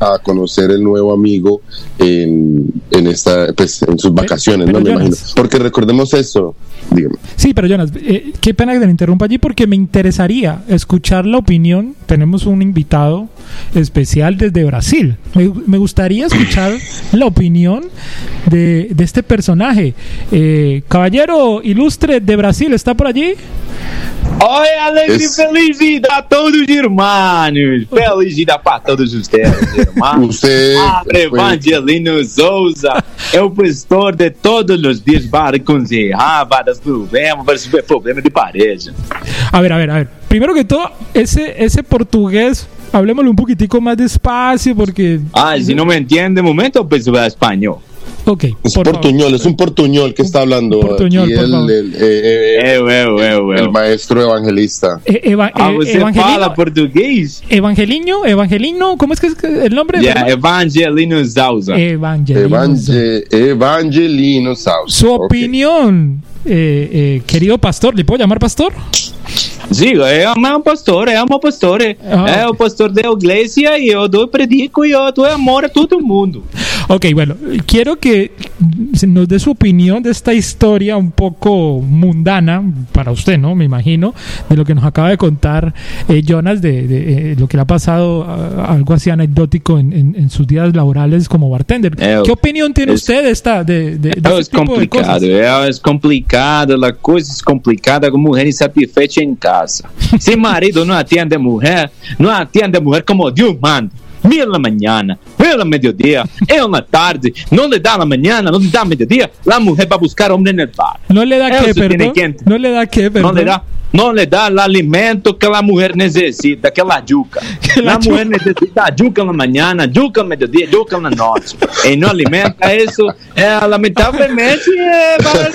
A conocer el nuevo amigo en, en esta pues, en sus vacaciones, pero ¿no? Me Jonas. imagino. Porque recordemos eso, dígame. Sí, pero Jonas, eh, qué pena que te interrumpa allí porque me interesaría escuchar la opinión. Tenemos un invitado especial desde Brasil. Me, me gustaría escuchar la opinión de, de este personaje. Eh, caballero ilustre de Brasil, ¿está por allí? Oi, alegre Esse- feliz vida a todos os irmãos. Feliz vida para todos ustedes, irmãos. Usted Padre fue- Evangelino Souza é o pastor de todos os dias para aconselhar, para problemas, para resolver problemas de pareja. A ver, a ver, a ver. Primero que todo, ese, ese portugués, hablemoslo un poquitico más despacio porque... Ah, se não me entende, momento eu penso espanhol. Ok, Es por favor. portuñol, es un portuñol que está hablando portuñol, aquí por el, favor. el, eh, eh, Eu, eu, eu, el eu. maestro evangelista. Eh, eva- Ah, eh, evangelino, fala português? Evangelino, Evangelino, ¿cómo es que es el nombre? Yeah, Evangelino Souza. Evangelino. Evangel- Evangelino Sousa. Su opinión, eh, eh, querido pastor, ¿le puedo llamar pastor? Digo, é um pastor, é um pastor. É, Ah, é o pastor da igreja e eu dou predico e eu dou amor a todo mundo. Ok, bueno, quiero que se nos dé su opinión de esta historia un poco mundana para usted, ¿no? Me imagino, de lo que nos acaba de contar eh, Jonas, de, de, eh, lo que le ha pasado, ah, algo así anecdótico en, en- en sus días laborales como bartender. Eh, ¿Qué opinión tiene es- usted de esta, de, de, de É este cosas? complicado, é complicado, a coisa é complicada com mulher insatisfeita em casa. Se marido não atende a mulher, não atende a mulher como Deus manda. Na manhã, na mediodía, eu na tarde, não lhe dá na manhã, não lhe dá na mediodía, a mulher vai buscar homem no bar. ¿No le da Eso qué, perdón? que- ¿No le da qué, Não perdón? lhe dá, não lhe dá o alimento que a mulher necessita, aquela juca. A mulher necessita a juca na manhã, a juca no mediodía, juca na noite. E não alimenta isso, é, lamentavelmente é, vai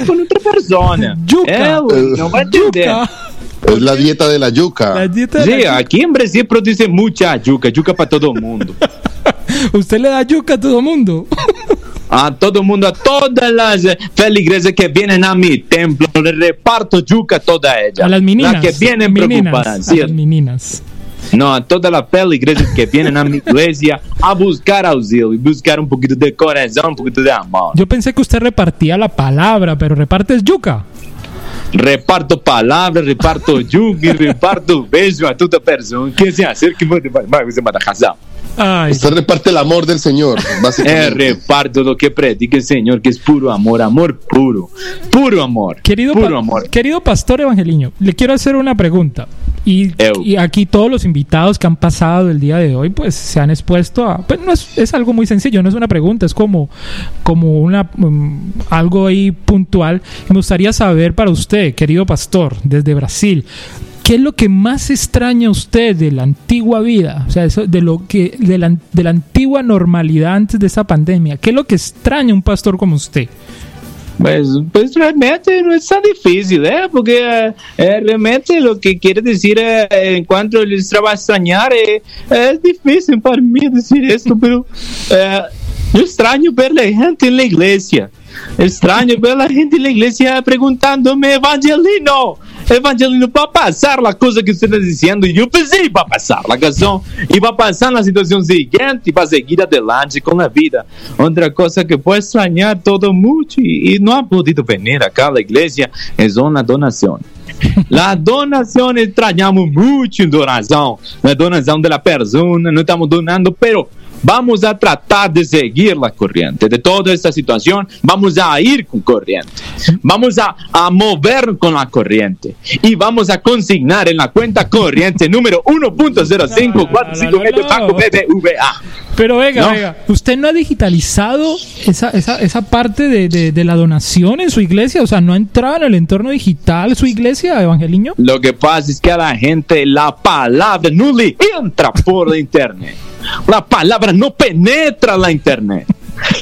se com outra pessoa. Juca. É, não vai entender. Yuca. Es la dieta de la yuca. La dieta de Sim, la aqui em Brasil produzem muita juca, juca para todo mundo. ¿Usted le da yuca a todo mundo? A todo mundo, a todas as feligreses que vêm a mi templo, le reparto juca a toda ella. A las meninas. Las que vienen meninas, preocupadas. a sí. las meninas. No, a todas las feligreses que vienen a mi iglesia a buscar auxilio y buscar un poquito de corazón, un poquito de amor. Yo pensé que usted repartía la palabra, pero repartes yuca. Reparto palavras, reparto y reparto beso a toda persona que se acerque vai dar razão. Ay, Usted reparte el amor del Señor, É básicamente. reparto lo que predica el Señor, que es puro amor, amor puro, puro amor, querido, puro pa- amor. querido pastor Evangeliño, le quiero hacer una pregunta. Y, aquí todos los invitados que han pasado el día de hoy, pues se han expuesto a. Pues no es, es algo muy sencillo, no es una pregunta, es como, como una mm, algo ahí puntual. Me gustaría saber para usted, querido pastor, desde Brasil, ¿qué es lo que más extraña a usted de la antigua vida? O sea, eso, de lo que, de la, de la antigua normalidad antes de esa pandemia. ¿Qué es lo que extraña un pastor como usted? Mas, pues realmente no es tan difícil, ¿eh? Porque eh, eh, realmente lo que quiere decir eh, en cuanto les va a extrañar, eh, es difícil para mí decir esto, pero eh, yo extraño ver la gente en la iglesia. Extraño ver la gente en la iglesia preguntándome, Evangelino, Evangelino, para pasar la cosa que usted está diciendo, y yo pensé para pasar la canción, y para pasar la situación siguiente, y para seguir adelante con la vida. Otra cosa que puede extrañar todo mucho y, y no ha podido venir acá a la iglesia es una donación. La donación extrañamos mucho en donación. La donación de la persona, no estamos donando, pero vamos a tratar de seguir la corriente de toda esta situación. Vamos a ir con corriente. Vamos a, a mover con la corriente. Y vamos a consignar en la cuenta corriente número 1.05459 Banco BBVA. Pero venga, No. venga, ¿usted no ha digitalizado esa, esa, esa parte de, de, de la donación en su iglesia? O sea, ¿no ha entrado en el entorno digital su iglesia, Evangeliño? Lo que pasa es que a la gente la palabra no le entra por la internet. La palabra no penetra la internet.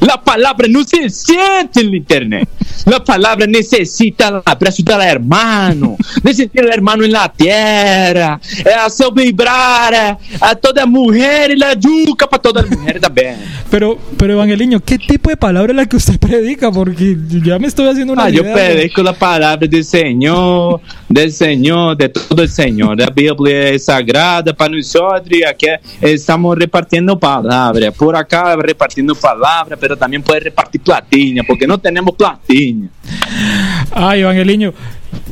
La palabra no se siente en el internet. La palabra necesita el abrazo del hermano, necesita el hermano en la tierra, hacer vibrar a toda mujer y la yuca para toda mujer también. Pero, pero Evangeliño, ¿qué tipo de palabra es la que usted predica? Porque ya me estoy haciendo una ah, idea. Yo predico la palabra del Señor, del Señor, de todo el Señor. La Biblia es sagrada para nosotros y aquí estamos repartiendo palabra. Por acá repartiendo palabra, pero también puede repartir platinha, porque no tenemos platinha. Ay, Evangeliño,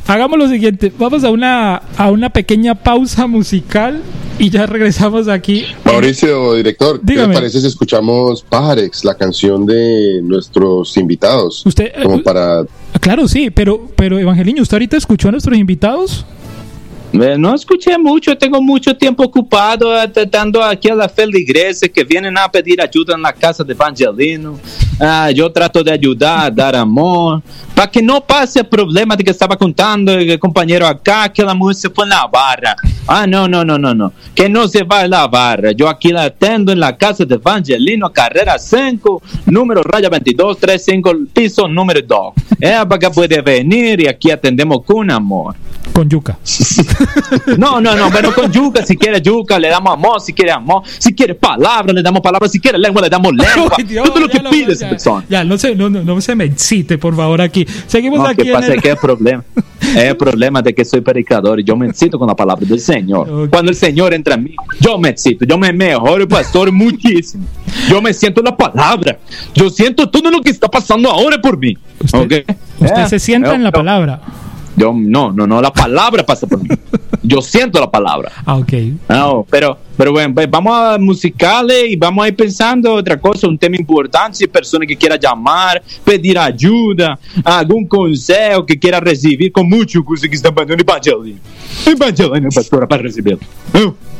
hagamos lo siguiente, vamos a una, a una pequeña pausa musical y ya regresamos aquí. Mauricio, director, ¿qué Dígame. le parece si escuchamos Pájarex, la canción de nuestros invitados? Usted, Como eh, para... Claro, sí, pero, pero Evangeliño, ¿usted ahorita escuchó a nuestros invitados? Eh, No escuché mucho, tengo mucho tiempo ocupado eh, tratando aquí a la feligreses que vienen a pedir ayuda en la casa de Evangelino. Ah, yo trato de ayudar, dar amor, para que no pase el problema de que estaba contando el compañero acá, que la mujer se fue en la barra. Ah, no, no, no, no, no, que no se va en la barra. Yo aquí la atendo en la casa de Evangelino, carrera 5, número raya 22, 35, piso número 2. Eh, para que puede venir y aquí atendemos con amor. Con yuca. No, no, no, pero con yuca, si quiere yuca, le damos amor, si quiere amor, si quiere palabra, le damos palabra, si quiere lengua, le damos lengua. Ay, Dios, Todo lo que no, pide ya, esa persona. Ya, no se, no, no, no se me excite, por favor, aquí. Seguimos No, aquí que en pasa el- es que es problema. Es el problema de que soy predicador y yo me excito con la palabra del Señor. Ok. Cuando el Señor entra en mí, yo me excito, yo me mejoro, pastor, muchísimo. Yo me siento la palabra. Yo siento todo lo que está pasando ahora por mí. Usted, usted Eh, se sienta en la palabra. Yo, no, no, no, la palabra pasa por mí. Yo siento la palabra. Ah, ok. No, pero, pero bueno, pues vamos a musicales y vamos a ir pensando otra cosa, un tema importante, si persona que quiera llamar, pedir ayuda, algún consejo que quiera recibir, con mucho gusto que está mandando Evangelino. Evangelino, pastora, para recibirlo. Uh.